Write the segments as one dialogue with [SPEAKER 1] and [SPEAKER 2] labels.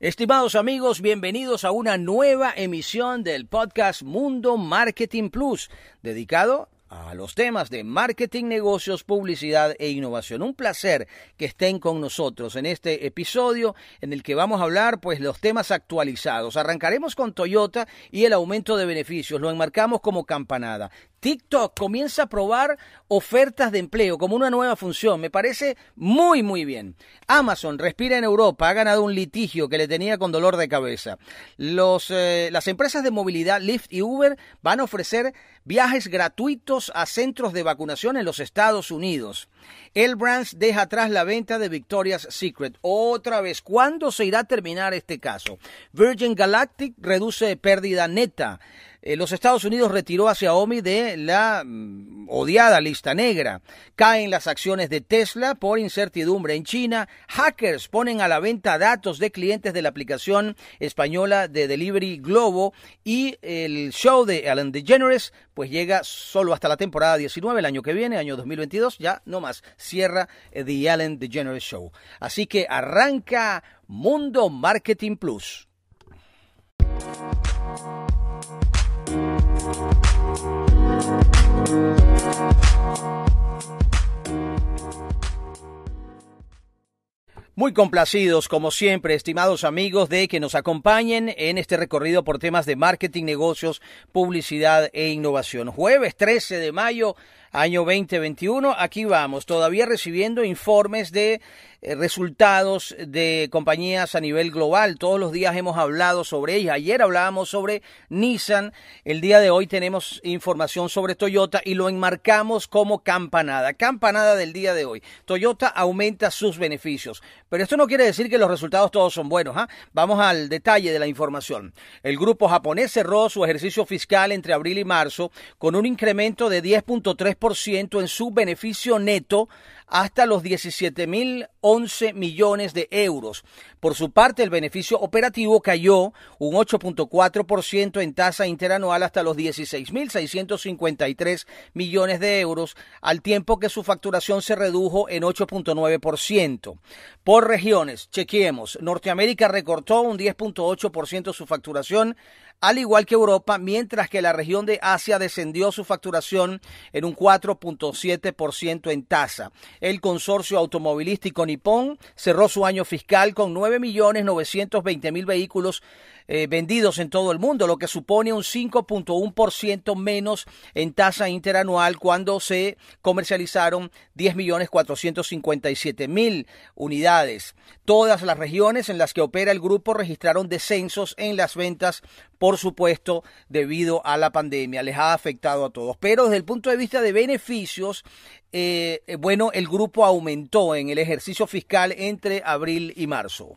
[SPEAKER 1] Estimados amigos, bienvenidos a una nueva emisión del podcast Mundo Marketing Plus, dedicado a los temas de marketing, negocios, publicidad e innovación. Un placer que estén con nosotros en este episodio en el que vamos a hablar pues los temas actualizados. Arrancaremos con Toyota y el aumento de beneficios. Lo enmarcamos como campanada. TikTok comienza a probar ofertas de empleo como una nueva función. Me parece muy, muy bien. Amazon respira en Europa, ha ganado un litigio que le tenía con dolor de cabeza. Eh, las empresas de movilidad Lyft y Uber van a ofrecer viajes gratuitos a centros de vacunación en los Estados Unidos. El Brands deja atrás la venta de Victoria's Secret. Otra vez, ¿cuándo se irá a terminar este caso? Virgin Galactic reduce pérdida neta. Eh, los Estados Unidos retiró a Xiaomi de la mm, odiada lista negra. Caen las acciones de Tesla por incertidumbre en China. Hackers ponen a la venta datos de clientes de la aplicación española de Delivery Globo. Y el show de Ellen DeGeneres pues llega solo hasta la temporada 19, el año que viene, año 2022, ya no más. Cierra eh, The Ellen DeGeneres Show. Así que arranca Mundo Marketing Plus. Muy complacidos, como siempre, estimados amigos, de que nos acompañen en este recorrido por temas de marketing, negocios, publicidad e innovación. Jueves 13 de mayo, año 2021, aquí vamos, todavía recibiendo informes de resultados de compañías a nivel global. Todos los días hemos hablado sobre ellas. Ayer hablábamos sobre Nissan, el día de hoy tenemos información sobre Toyota y lo enmarcamos como campanada. Campanada del día de hoy. Toyota aumenta sus beneficios. Pero esto no quiere decir que los resultados todos son buenos. ¿ah? Vamos al detalle de la información. El grupo japonés cerró su ejercicio fiscal entre abril y marzo con un incremento de 10.3% en su beneficio neto hasta los 17.011 millones de euros. Por su parte, el beneficio operativo cayó un 8.4% en tasa interanual hasta los 16.653 millones de euros, al tiempo que su facturación se redujo en 8.9%. Por regiones, chequeemos. Norteamérica recortó un 10.8% su facturación, al igual que Europa, mientras que la región de Asia descendió su facturación en un 4.7% en tasa. El consorcio automovilístico Nippon cerró su año fiscal con 9.920.000 vehículos eh, vendidos en todo el mundo, lo que supone un 5.1% menos en tasa interanual cuando se comercializaron 10.457.000 unidades. Todas las regiones en las que opera el grupo registraron descensos en las ventas, por supuesto, debido a la pandemia. Les ha afectado a todos. Pero desde el punto de vista de beneficios, eh, eh, bueno, el grupo aumentó en el ejercicio fiscal entre abril y marzo.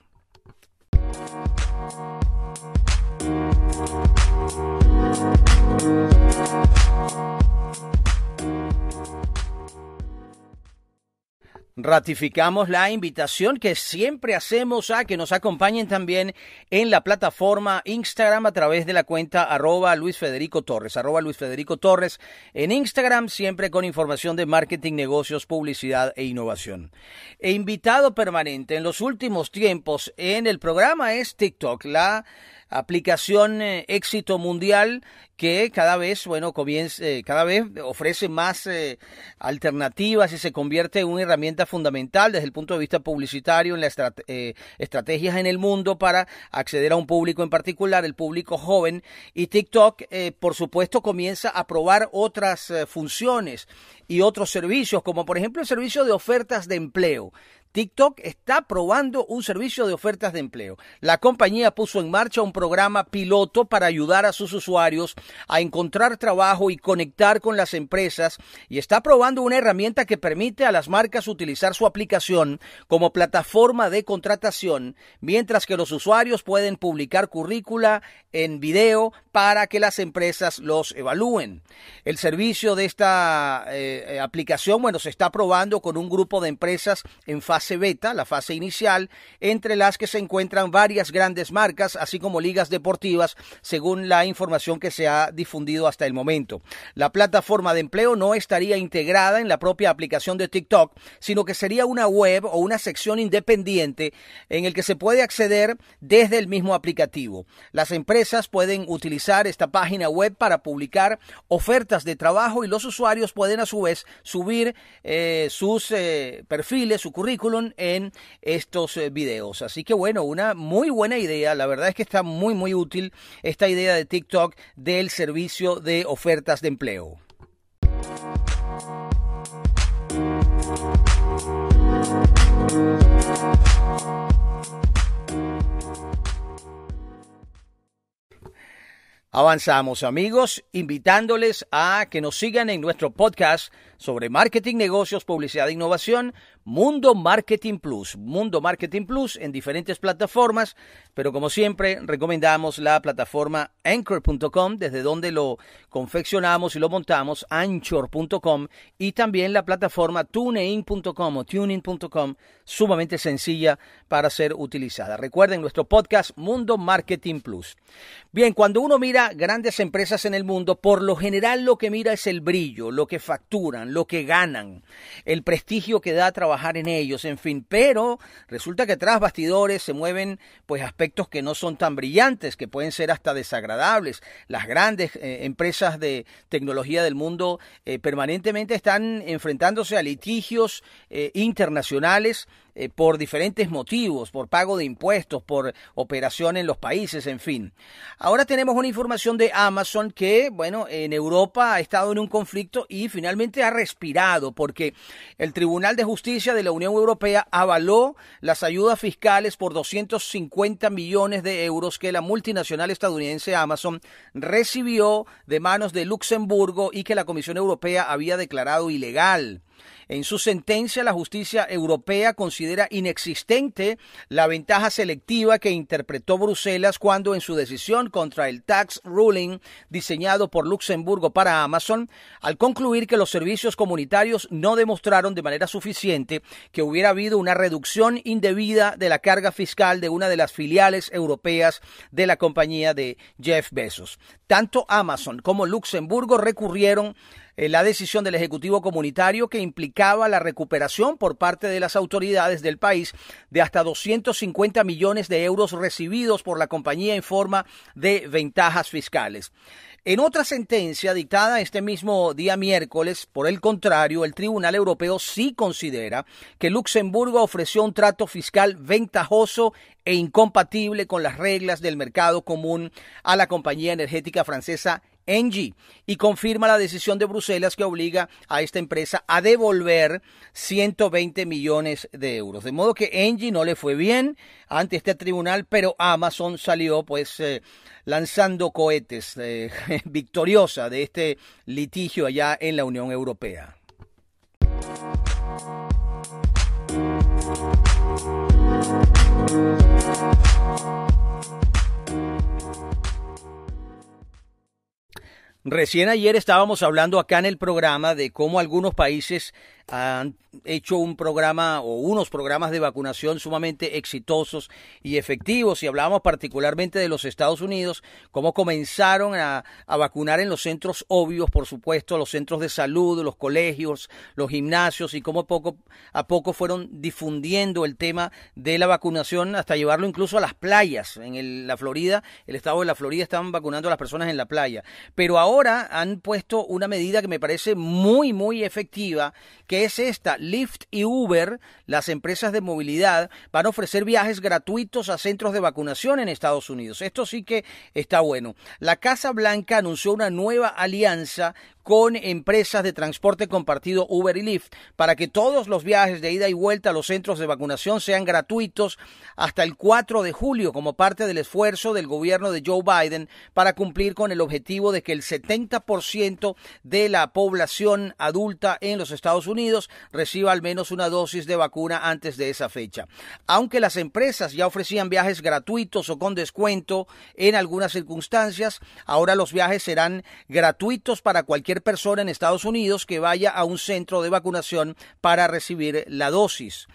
[SPEAKER 1] Ratificamos la invitación que siempre hacemos a que nos acompañen también en la plataforma Instagram a través de la cuenta arroba Luis Federico Torres, arroba Luis Federico Torres en Instagram, siempre con información de marketing, negocios, publicidad e innovación. E invitado permanente en los últimos tiempos en el programa es TikTok, la aplicación eh, éxito mundial que cada vez, bueno, comienza, eh, cada vez ofrece más eh, alternativas y se convierte en una herramienta fundamental desde el punto de vista publicitario en las estrategias en el mundo para acceder a un público en particular, el público joven. Y TikTok, por supuesto, comienza a probar otras funciones y otros servicios, como por ejemplo el servicio de ofertas de empleo. TikTok está probando un servicio de ofertas de empleo. La compañía puso en marcha un programa piloto para ayudar a sus usuarios a encontrar trabajo y conectar con las empresas y está probando una herramienta que permite a las marcas utilizar su aplicación como plataforma de contratación, mientras que los usuarios pueden publicar currícula en video para que las empresas los evalúen. El servicio de esta eh, aplicación, bueno, se está probando con un grupo de empresas en fase fase beta, la fase inicial, entre las que se encuentran varias grandes marcas, así como ligas deportivas, según la información que se ha difundido hasta el momento. La plataforma de empleo no estaría integrada en la propia aplicación de TikTok, sino que sería una web o una sección independiente en el que se puede acceder desde el mismo aplicativo. Las empresas pueden utilizar esta página web para publicar ofertas de trabajo y los usuarios pueden a su vez subir eh, sus eh, perfiles, su currículum en estos eh, videos. Así que bueno, una muy buena idea. La verdad es que está muy muy útil esta idea de TikTok del servicio de ofertas de empleo. Avanzamos amigos, invitándoles a que nos sigan en nuestro podcast sobre marketing, negocios, publicidad e innovación, Mundo Marketing Plus. Mundo Marketing Plus en diferentes plataformas, pero como siempre recomendamos la plataforma anchor.com, desde donde lo confeccionamos y lo montamos, anchor.com, y también la plataforma tunein.com o tuning.com, sumamente sencilla para ser utilizada. Recuerden nuestro podcast Mundo Marketing Plus. Bien, cuando uno mira grandes empresas en el mundo, por lo general lo que mira es el brillo, lo que facturan, lo que ganan, el prestigio que da trabajar en ellos, en fin, pero resulta que tras bastidores se mueven pues aspectos que no son tan brillantes, que pueden ser hasta desagradables. Las grandes eh, empresas de tecnología del mundo eh, permanentemente están enfrentándose a litigios eh, internacionales eh, por diferentes motivos, por pago de impuestos, por operación en los países, en fin. Ahora tenemos una información de Amazon que, bueno, en Europa ha estado en un conflicto y finalmente ha respirado porque el Tribunal de Justicia de la Unión Europea avaló las ayudas fiscales por 250 millones de euros que la multinacional estadounidense Amazon recibió de manos de Luxemburgo y que la Comisión Europea había declarado ilegal. En su sentencia, la justicia europea considera inexistente la ventaja selectiva que interpretó Bruselas cuando en su decisión contra el tax ruling diseñado por Luxemburgo para Amazon, al concluir que los servicios comunitarios no demostraron de manera suficiente que hubiera habido una reducción indebida de la carga fiscal de una de las filiales europeas de la compañía de Jeff Bezos. Tanto Amazon como Luxemburgo recurrieron eh, la decisión del Ejecutivo Comunitario que la recuperación por parte de las autoridades del país de hasta 250 millones de euros recibidos por la compañía en forma de ventajas fiscales. En otra sentencia dictada este mismo día miércoles, por el contrario, el Tribunal Europeo sí considera que Luxemburgo ofreció un trato fiscal ventajoso e incompatible con las reglas del mercado común a la compañía energética francesa Engie y confirma la decisión de Bruselas que obliga a esta empresa a devolver 120 millones de euros. De modo que Engie no le fue bien ante este tribunal, pero Amazon salió pues eh, lanzando cohetes eh, victoriosa de este litigio allá en la Unión Europea. Recién ayer estábamos hablando acá en el programa de cómo algunos países han hecho un programa o unos programas de vacunación sumamente exitosos y efectivos y hablábamos particularmente de los Estados Unidos, cómo comenzaron a, vacunar en los centros obvios, por supuesto, los centros de salud, los colegios, los gimnasios y cómo poco a poco fueron difundiendo el tema de la vacunación hasta llevarlo incluso a las playas. En la Florida, el estado de la Florida estaban vacunando a las personas en la playa. Pero ahora han puesto una medida que me parece muy, muy efectiva, que es esta. Lyft y Uber, las empresas de movilidad, van a ofrecer viajes gratuitos a centros de vacunación en Estados Unidos. Esto sí que está bueno. La Casa Blanca anunció una nueva alianza con empresas de transporte compartido Uber y Lyft para que todos los viajes de ida y vuelta a los centros de vacunación sean gratuitos hasta el 4 de julio como parte del esfuerzo del gobierno de Joe Biden para cumplir con el objetivo de que el 70% de la población adulta en los Estados Unidos reciba al menos una dosis de vacuna antes de esa fecha. Aunque las empresas ya ofrecían viajes gratuitos o con descuento en algunas circunstancias, ahora los viajes serán gratuitos para cualquier persona en Estados Unidos que vaya a un centro de vacunación para recibir la dosis.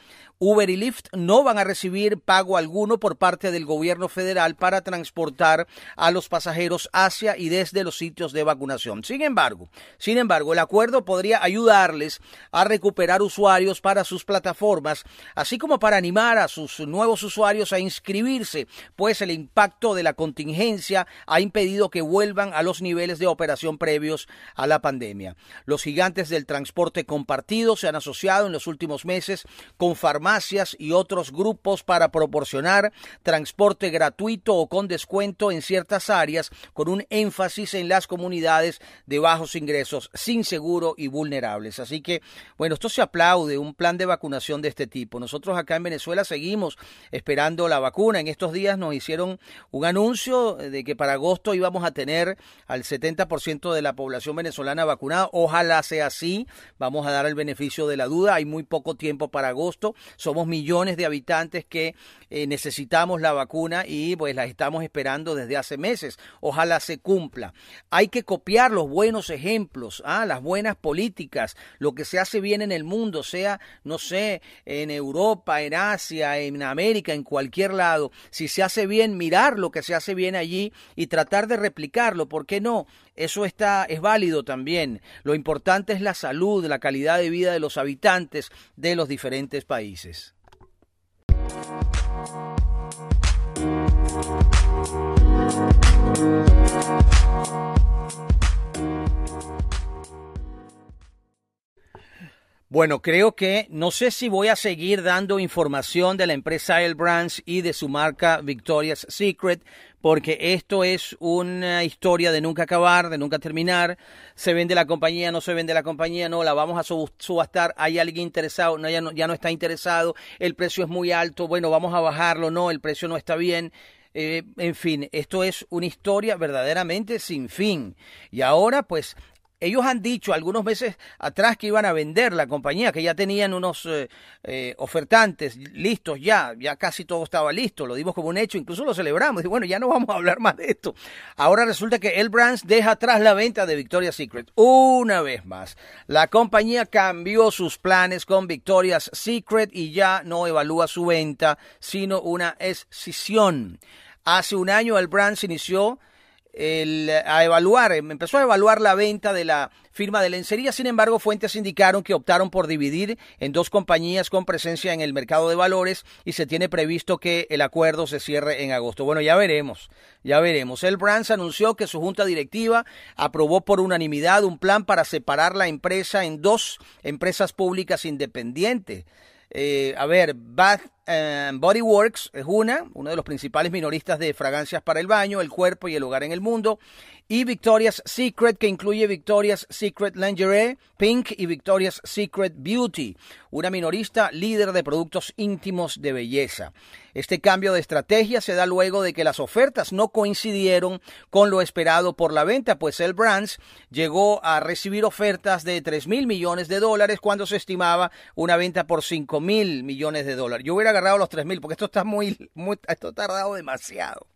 [SPEAKER 1] Uber y Lyft no van a recibir pago alguno por parte del gobierno federal para transportar a los pasajeros hacia y desde los sitios de vacunación. Sin embargo, sin embargo, el acuerdo podría ayudarles a recuperar usuarios para sus plataformas, así como para animar a sus nuevos usuarios a inscribirse, pues el impacto de la contingencia ha impedido que vuelvan a los niveles de operación previos a la pandemia. Los gigantes del transporte compartido se han asociado en los últimos meses con farmacias y otros grupos para proporcionar transporte gratuito o con descuento en ciertas áreas, con un énfasis en las comunidades de bajos ingresos, sin seguro y vulnerables. Así que, bueno, esto se aplaude, un plan de vacunación de este tipo. Nosotros acá en Venezuela seguimos esperando la vacuna. En estos días nos hicieron un anuncio de que para agosto íbamos a tener al 70% de la población venezolana vacunada. Ojalá sea así. Vamos a dar el beneficio de la duda. Hay muy poco tiempo para agosto. Somos millones de habitantes que eh, necesitamos la vacuna y pues la estamos esperando desde hace meses. Ojalá se cumpla. Hay que copiar los buenos ejemplos, ¿ah? las buenas políticas, lo que se hace bien en el mundo, sea, no sé, en Europa, en Asia, en América, en cualquier lado. Si se hace bien, mirar lo que se hace bien allí y tratar de replicarlo. ¿Por qué no? Eso está, es válido también. Lo importante es la salud, la calidad de vida de los habitantes de los diferentes países. Davis. Thank you. Bueno, creo que no sé si voy a seguir dando información de la empresa El Brands y de su marca Victoria's Secret, porque esto es una historia de nunca acabar, de nunca terminar. Se vende la compañía, no se vende la compañía, no, la vamos a subastar. Hay alguien interesado, no, ya, no, ya no está interesado, el precio es muy alto, bueno, vamos a bajarlo, no, el precio no está bien. Eh, en fin, esto es una historia verdaderamente sin fin. Y ahora, pues, ellos han dicho algunos meses atrás que iban a vender la compañía, que ya tenían unos eh, eh, ofertantes listos ya, ya casi todo estaba listo, lo dimos como un hecho, incluso lo celebramos. Y bueno, ya no vamos a hablar más de esto. Ahora resulta que El Brands deja atrás la venta de Victoria's Secret. Una vez más, la compañía cambió sus planes con Victoria's Secret y ya no evalúa su venta, sino una escisión. Hace un año el Brands inició el, a evaluar, em, empezó a evaluar la venta de la firma de lencería. Sin embargo, fuentes indicaron que optaron por dividir en dos compañías con presencia en el mercado de valores y se tiene previsto que el acuerdo se cierre en agosto. Bueno, ya veremos, ya veremos. El Brands anunció que su junta directiva aprobó por unanimidad un plan para separar la empresa en dos empresas públicas independientes. Eh, a ver, Bath eh, Body Works es una, uno de los principales minoristas de fragancias para el baño, el cuerpo y el hogar en el mundo y Victoria's Secret, que incluye Victoria's Secret Lingerie, Pink y Victoria's Secret Beauty, una minorista líder de productos íntimos de belleza. Este cambio de estrategia se da luego de que las ofertas no coincidieron con lo esperado por la venta, pues el Brands llegó a recibir ofertas de 3 mil millones de dólares cuando se estimaba una venta por 5 mil millones de dólares. Yo hubiera agarrado los 3 mil porque esto está muy, muy, esto ha tardado demasiado.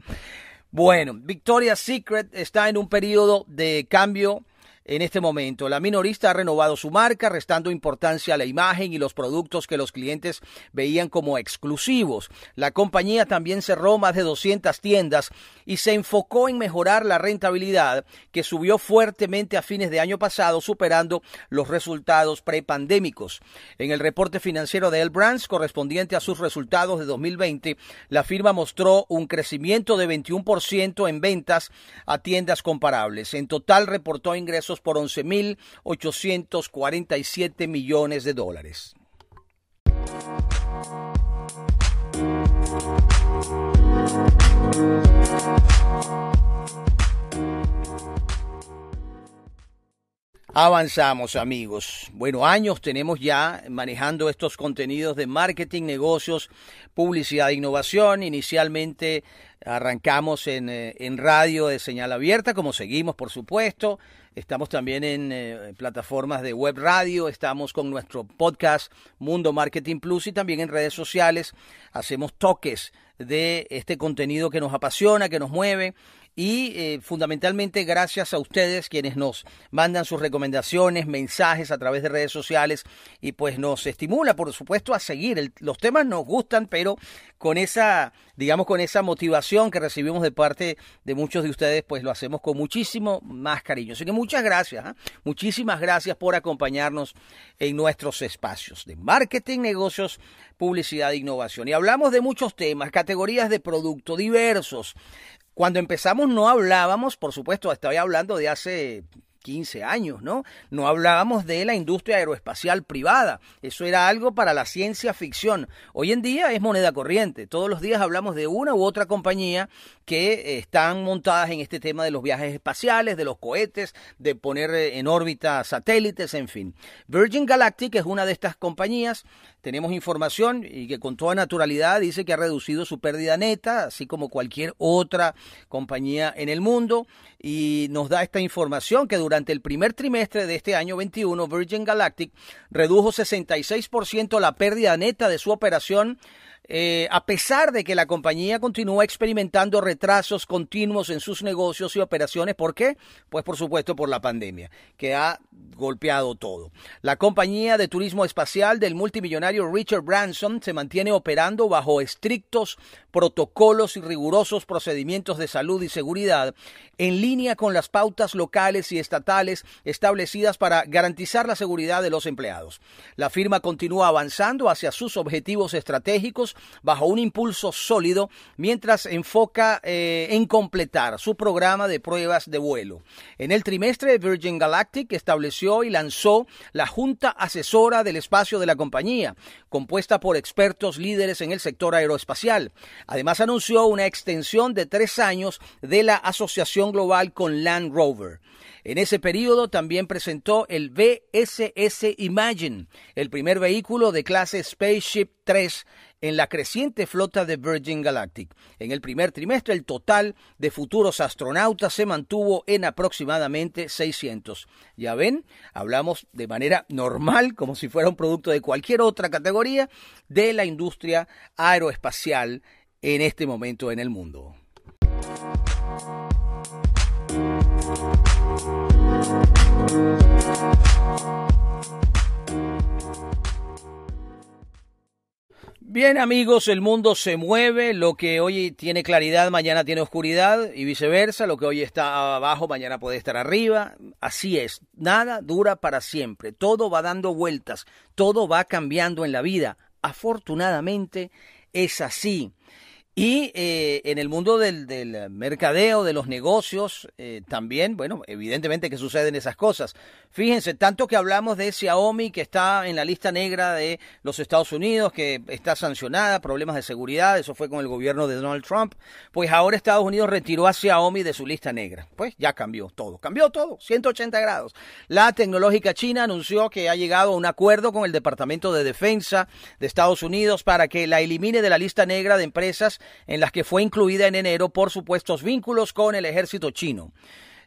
[SPEAKER 1] Bueno, Victoria's Secret está en un periodo de cambio en este momento. La minorista ha renovado su marca, restando importancia a la imagen y los productos que los clientes veían como exclusivos. La compañía también cerró más de 200 tiendas y se enfocó en mejorar la rentabilidad, que subió fuertemente a fines de año pasado, superando los resultados prepandémicos. En el reporte financiero de El Brands, correspondiente a sus resultados de 2020, la firma mostró un crecimiento de 21% en ventas a tiendas comparables. En total reportó ingresos por 11.847 millones de dólares. Avanzamos amigos. Bueno, años tenemos ya manejando estos contenidos de marketing, negocios, publicidad e innovación. Inicialmente arrancamos en, eh, en radio de señal abierta, como seguimos por supuesto. Estamos también en eh, plataformas de web radio, estamos con nuestro podcast Mundo Marketing Plus y también en redes sociales. Hacemos toques de este contenido que nos apasiona, que nos mueve y eh, fundamentalmente gracias a ustedes quienes nos mandan sus recomendaciones, mensajes a través de redes sociales y pues nos estimula, por supuesto, a seguir. los temas nos gustan, pero con esa, digamos, con esa motivación que recibimos de parte de muchos de ustedes, pues lo hacemos con muchísimo más cariño. Así que muchas gracias, ¿ah? muchísimas gracias por acompañarnos en nuestros espacios de marketing, negocios, publicidad e innovación. Y hablamos de muchos temas, categorías de producto diversos. Cuando empezamos no hablábamos, por supuesto, estoy hablando de hace 15 años, ¿no? No hablábamos de la industria aeroespacial privada. Eso era algo para la ciencia ficción. Hoy en día es moneda corriente. Todos los días hablamos de una u otra compañía que están montadas en este tema de los viajes espaciales, de los cohetes, de poner en órbita satélites, en fin. Virgin Galactic es una de estas compañías. Tenemos información y que con toda naturalidad dice que ha reducido su pérdida neta, así como cualquier otra compañía en el mundo y nos da esta información que durante el primer trimestre de este año 21 Virgin Galactic redujo 66% la pérdida neta de su operación eh, a pesar de que la compañía continúa experimentando retrasos continuos en sus negocios y operaciones. ¿Por qué? Pues por supuesto por la pandemia, que ha golpeado todo. La compañía de turismo espacial del multimillonario Richard Branson se mantiene operando bajo estrictos protocolos y rigurosos procedimientos de salud y seguridad en línea con las pautas locales y estatales establecidas para garantizar la seguridad de los empleados. La firma continúa avanzando hacia sus objetivos estratégicos bajo un impulso sólido mientras enfoca eh, en completar su programa de pruebas de vuelo. En el trimestre, Virgin Galactic estableció y lanzó la Junta Asesora del Espacio de la compañía, compuesta por expertos líderes en el sector aeroespacial. Además, anunció una extensión de tres años de la asociación global con Land Rover. En ese periodo también presentó el VSS Imagine, el primer vehículo de clase Spaceship 3 en la creciente flota de Virgin Galactic. En el primer trimestre el total de futuros astronautas se mantuvo en aproximadamente 600. Ya ven, hablamos de manera normal, como si fuera un producto de cualquier otra categoría, de la industria aeroespacial en este momento en el mundo. Bien amigos, el mundo se mueve, lo que hoy tiene claridad, mañana tiene oscuridad y viceversa, lo que hoy está abajo, mañana puede estar arriba, así es, nada dura para siempre, todo va dando vueltas, todo va cambiando en la vida, afortunadamente es así. Y eh, en el mundo del, mercadeo, de los negocios, eh, también, bueno, evidentemente que suceden esas cosas. Fíjense, tanto que hablamos de Xiaomi, que está en la lista negra de los Estados Unidos, que está sancionada, problemas de seguridad, eso fue con el gobierno de Donald Trump, pues ahora Estados Unidos retiró a Xiaomi de su lista negra. Pues ya cambió todo, cambió todo, 180 grados. La tecnológica china anunció que ha llegado a un acuerdo con el Departamento de Defensa de Estados Unidos para que la elimine de la lista negra de empresas en las que fue incluida en enero por supuestos vínculos con el ejército chino.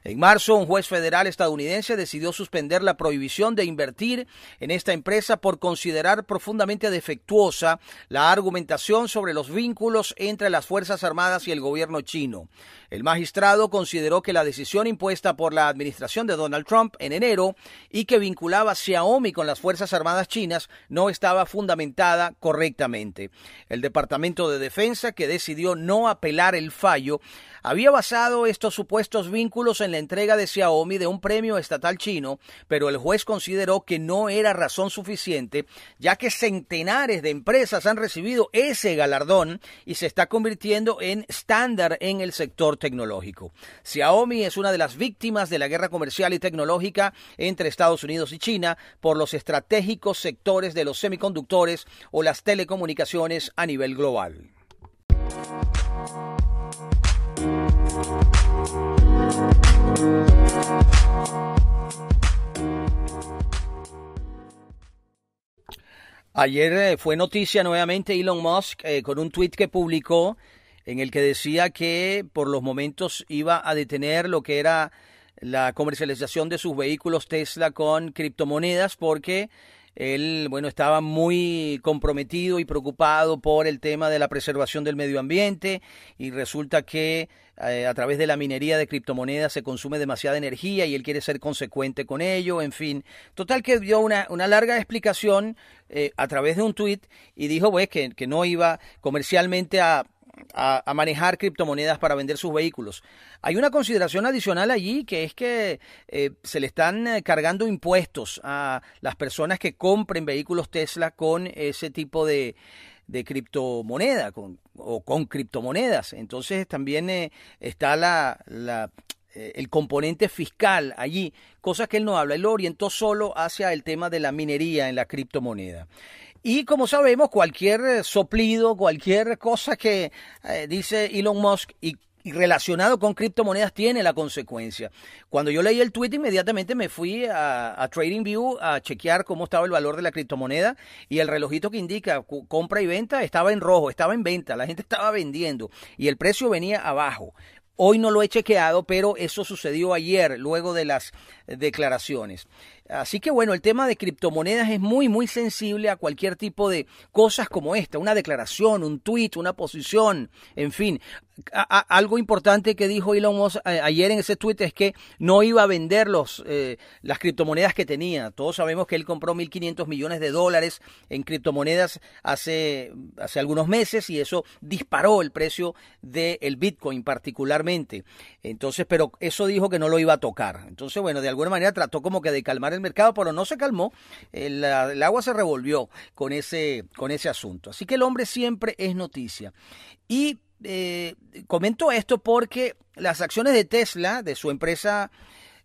[SPEAKER 1] En marzo, un juez federal estadounidense decidió suspender la prohibición de invertir en esta empresa por considerar profundamente defectuosa la argumentación sobre los vínculos entre las Fuerzas Armadas y el gobierno chino. El magistrado consideró que la decisión impuesta por la administración de Donald Trump en enero y que vinculaba Xiaomi con las Fuerzas Armadas chinas no estaba fundamentada correctamente. El Departamento de Defensa, que decidió no apelar el fallo, había basado estos supuestos vínculos en la entrega de Xiaomi de un premio estatal chino, pero el juez consideró que no era razón suficiente, ya que centenares de empresas han recibido ese galardón y se está convirtiendo en estándar en el sector tecnológico. Xiaomi es una de las víctimas de la guerra comercial y tecnológica entre Estados Unidos y China por los estratégicos sectores de los semiconductores o las telecomunicaciones a nivel global. Ayer eh, fue noticia nuevamente Elon Musk eh, con un tweet que publicó en el que decía que por los momentos iba a detener lo que era la comercialización de sus vehículos Tesla con criptomonedas porque Él, bueno, estaba muy comprometido y preocupado por el tema de la preservación del medio ambiente y resulta que eh, a través de la minería de criptomonedas se consume demasiada energía y él quiere ser consecuente con ello, en fin. Total que dio una, una larga explicación eh, a través de un tuit y dijo pues que, que no iba comercialmente a a, manejar criptomonedas para vender sus vehículos. Hay una consideración adicional allí que es que eh, se le están eh, cargando impuestos a las personas que compren vehículos Tesla con ese tipo de, criptomoneda o con criptomonedas. Entonces también eh, está la, la el componente fiscal allí, cosas que él no habla. Él lo orientó solo hacia el tema de la minería en la criptomoneda. Y como sabemos, cualquier eh, soplido, cualquier cosa que eh, dice Elon Musk y, relacionado con criptomonedas tiene la consecuencia. Cuando yo leí el tweet, inmediatamente me fui a, a TradingView a chequear cómo estaba el valor de la criptomoneda y el relojito que indica compra y venta estaba en rojo, estaba en venta, la gente estaba vendiendo y el precio venía abajo. Hoy no lo he chequeado, pero eso sucedió ayer, luego de las declaraciones. Así que bueno, el tema de criptomonedas es muy, muy sensible a cualquier tipo de cosas como esta, una declaración, un tweet, una posición, en fin. algo importante que dijo Elon Musk eh, ayer en ese tweet es que no iba a vender los, eh, las criptomonedas que tenía. Todos sabemos que él compró 1.500 millones de dólares en criptomonedas hace, hace algunos meses y eso disparó el precio del Bitcoin particularmente. Entonces, pero eso dijo que no lo iba a tocar. Entonces, bueno, de alguna manera trató como que de calmar el mercado, pero no se calmó. El, agua se revolvió con ese, con ese asunto. Así que el hombre siempre es noticia. Y eh, comento esto porque las acciones de Tesla, de su empresa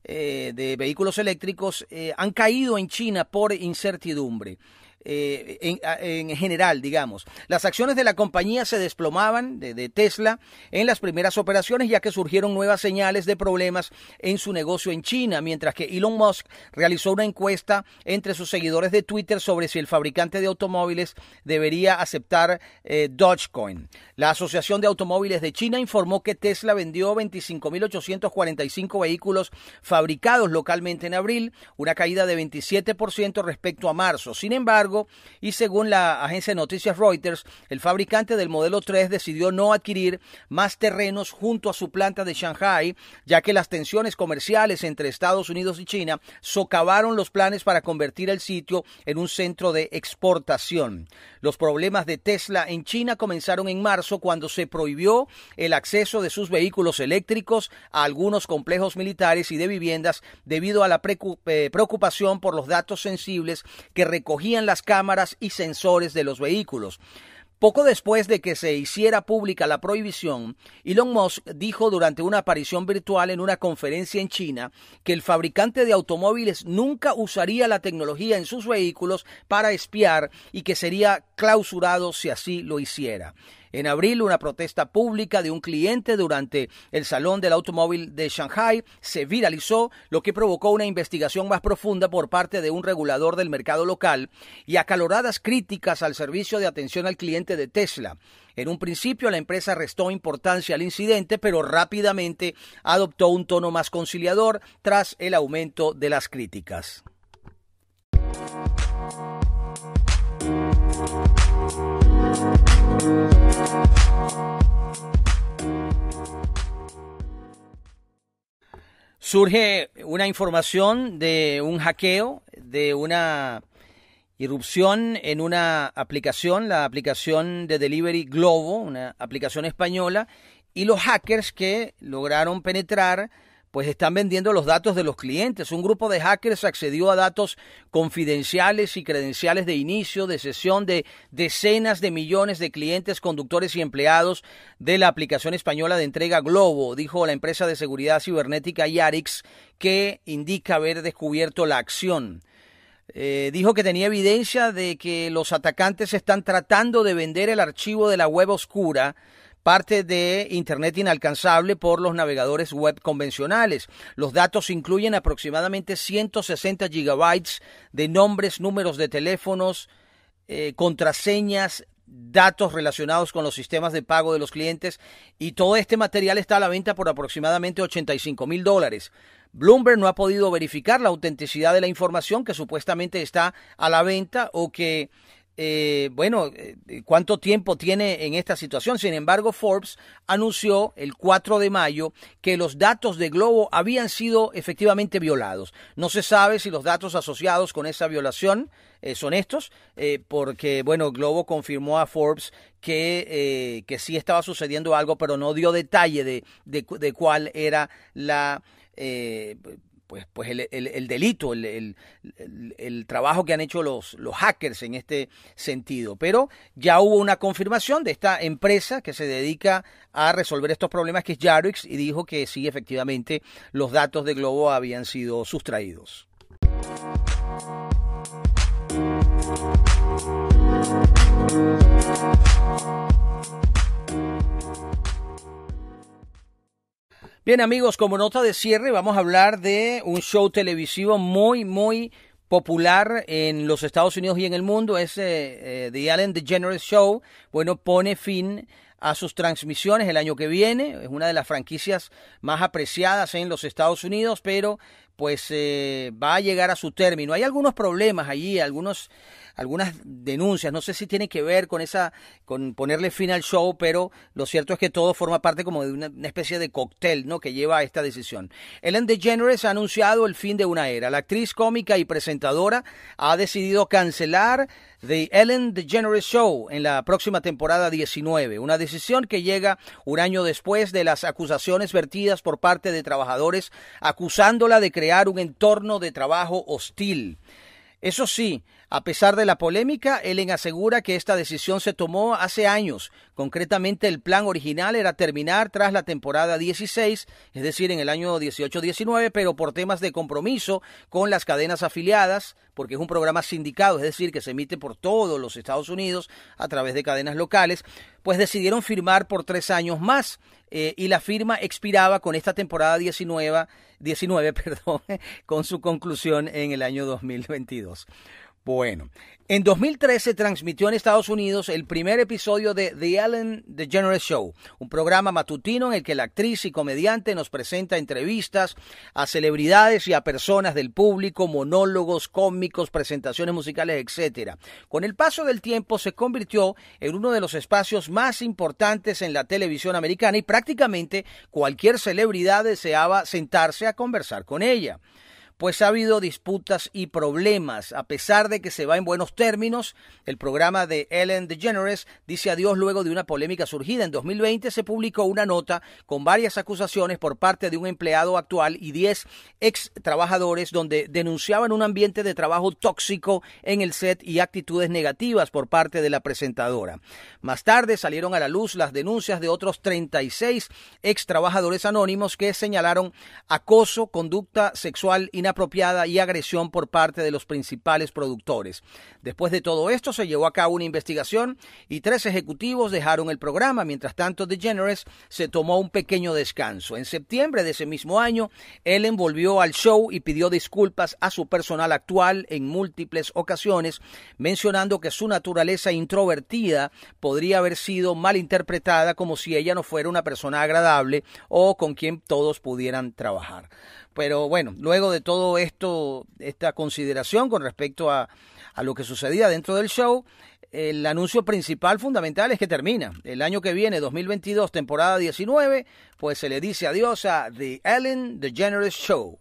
[SPEAKER 1] eh, de vehículos eléctricos, eh, han caído en China por incertidumbre. Eh, en, general, digamos. Las acciones de la compañía se desplomaban de, Tesla en las primeras operaciones ya que surgieron nuevas señales de problemas en su negocio en China, mientras que Elon Musk realizó una encuesta entre sus seguidores de Twitter sobre si el fabricante de automóviles debería aceptar eh, Dogecoin. La Asociación de Automóviles de China informó que Tesla vendió 25.845 vehículos fabricados localmente en abril, una caída de 27% respecto a marzo. Sin embargo, y según la agencia de noticias Reuters, el fabricante del modelo 3 decidió no adquirir más terrenos junto a su planta de Shanghai, ya que las tensiones comerciales entre Estados Unidos y China socavaron los planes para convertir el sitio en un centro de exportación. Los problemas de Tesla en China comenzaron en marzo cuando se prohibió el acceso de sus vehículos eléctricos a algunos complejos militares y de viviendas debido a la eh, preocupación por los datos sensibles que recogían las cámaras y sensores de los vehículos. Poco después de que se hiciera pública la prohibición, Elon Musk dijo durante una aparición virtual en una conferencia en China que el fabricante de automóviles nunca usaría la tecnología en sus vehículos para espiar y que sería clausurado si así lo hiciera. En abril, una protesta pública de un cliente durante el Salón del Automóvil de Shanghai se viralizó, lo que provocó una investigación más profunda por parte de un regulador del mercado local y acaloradas críticas al servicio de atención al cliente de Tesla. En un principio la empresa restó importancia al incidente, pero rápidamente adoptó un tono más conciliador tras el aumento de las críticas. Surge una información de un hackeo, de una irrupción en una aplicación, la aplicación de Delivery Globo, una aplicación española, y los hackers que lograron penetrar pues están vendiendo los datos de los clientes. Un grupo de hackers accedió a datos confidenciales y credenciales de inicio, de sesión de decenas de millones de clientes, conductores y empleados de la aplicación española de entrega Globo, dijo la empresa de seguridad cibernética Yarix, que indica haber descubierto la acción. Eh, dijo que tenía evidencia de que los atacantes están tratando de vender el archivo de la web oscura parte de Internet inalcanzable por los navegadores web convencionales. Los datos incluyen aproximadamente 160 gigabytes de nombres, números de teléfonos, eh, contraseñas, datos relacionados con los sistemas de pago de los clientes y todo este material está a la venta por aproximadamente 85 mil dólares. Bloomberg no ha podido verificar la autenticidad de la información que supuestamente está a la venta o que eh, bueno, eh, cuánto tiempo tiene en esta situación. Sin embargo, Forbes anunció el 4 de mayo que los datos de Globo habían sido efectivamente violados. No se sabe si los datos asociados con esa violación eh, son estos, porque, bueno, Globo confirmó a Forbes que, que sí estaba sucediendo algo, pero no dio detalle de, de, de cuál era la pues, pues el, el, delito, el, el, trabajo que han hecho los, los hackers en este sentido. Pero ya hubo una confirmación de esta empresa que se dedica a resolver estos problemas, que es Jarix, y dijo que sí, efectivamente, los datos de Globo habían sido sustraídos. Bien amigos, como nota de cierre vamos a hablar de un show televisivo muy, muy popular en los Estados Unidos y en el mundo. Es eh, eh, The Ellen DeGeneres Show. Bueno, pone fin a sus transmisiones el año que viene. Es una de las franquicias más apreciadas en los Estados Unidos, pero pues eh, va a llegar a su término. Hay algunos problemas allí, algunos algunas denuncias, no sé si tiene que ver con esa, con ponerle fin al show, pero lo cierto es que todo forma parte como de una, especie de cóctel, ¿no? Que lleva a esta decisión. Ellen DeGeneres ha anunciado el fin de una era. La actriz cómica y presentadora ha decidido cancelar The Ellen DeGeneres Show en la próxima temporada 19, una decisión que llega un año después de las acusaciones vertidas por parte de trabajadores acusándola de crear un entorno de trabajo hostil. Eso sí, a pesar de la polémica, Ellen asegura que esta decisión se tomó hace años. Concretamente, el plan original era terminar tras la temporada 16, es decir, en el año 18-19, pero por temas de compromiso con las cadenas afiliadas, porque es un programa sindicado, es decir, que se emite por todos los Estados Unidos a través de cadenas locales, pues decidieron firmar por tres años más. Eh, y la firma expiraba con esta temporada 19, 19 perdón, con su conclusión en el año 2022. Bueno, en 2013 transmitió en Estados Unidos el primer episodio de The Ellen DeGeneres Show, un programa matutino en el que la actriz y comediante nos presenta entrevistas a celebridades y a personas del público, monólogos cómicos, presentaciones musicales, etc. Con el paso del tiempo se convirtió en uno de los espacios más importantes en la televisión americana y prácticamente cualquier celebridad deseaba sentarse a conversar con ella pues ha habido disputas y problemas. A pesar de que se va en buenos términos, el programa de Ellen DeGeneres dice adiós luego de una polémica surgida. En 2020 se publicó una nota con varias acusaciones por parte de un empleado actual y 10 ex trabajadores donde denunciaban un ambiente de trabajo tóxico en el set y actitudes negativas por parte de la presentadora. Más tarde salieron a la luz las denuncias de otros 36 ex trabajadores anónimos que señalaron acoso, conducta sexual y y agresión por parte de los principales productores. Después de todo esto se llevó a cabo una investigación y tres ejecutivos dejaron el programa. Mientras tanto, DeGeneres se tomó un pequeño descanso. En septiembre de ese mismo año, Ellen volvió al show y pidió disculpas a su personal actual en múltiples ocasiones, mencionando que su naturaleza introvertida podría haber sido mal interpretada como si ella no fuera una persona agradable o con quien todos pudieran trabajar. Pero bueno, luego de todo esto, esta consideración con respecto a, a lo que sucedía dentro del show, el anuncio principal fundamental es que termina. El año que viene, 2022, temporada 19, pues se le dice adiós a The Ellen DeGeneres Show.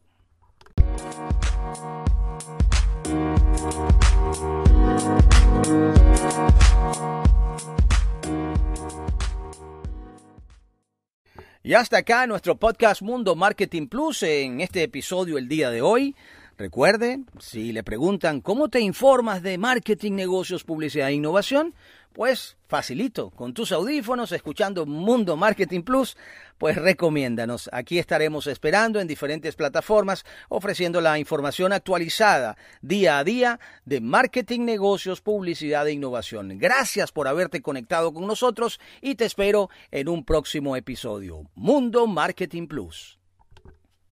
[SPEAKER 1] Y hasta acá nuestro podcast Mundo Marketing Plus en este episodio el día de hoy. Recuerde, si le preguntan cómo te informas de marketing, negocios, publicidad e innovación, pues facilito, con tus audífonos, escuchando Mundo Marketing Plus, pues recomiéndanos. Aquí estaremos esperando en diferentes plataformas, ofreciendo la información actualizada día a día de marketing, negocios, publicidad e innovación. Gracias por haberte conectado con nosotros y te espero en un próximo episodio. Mundo Marketing Plus.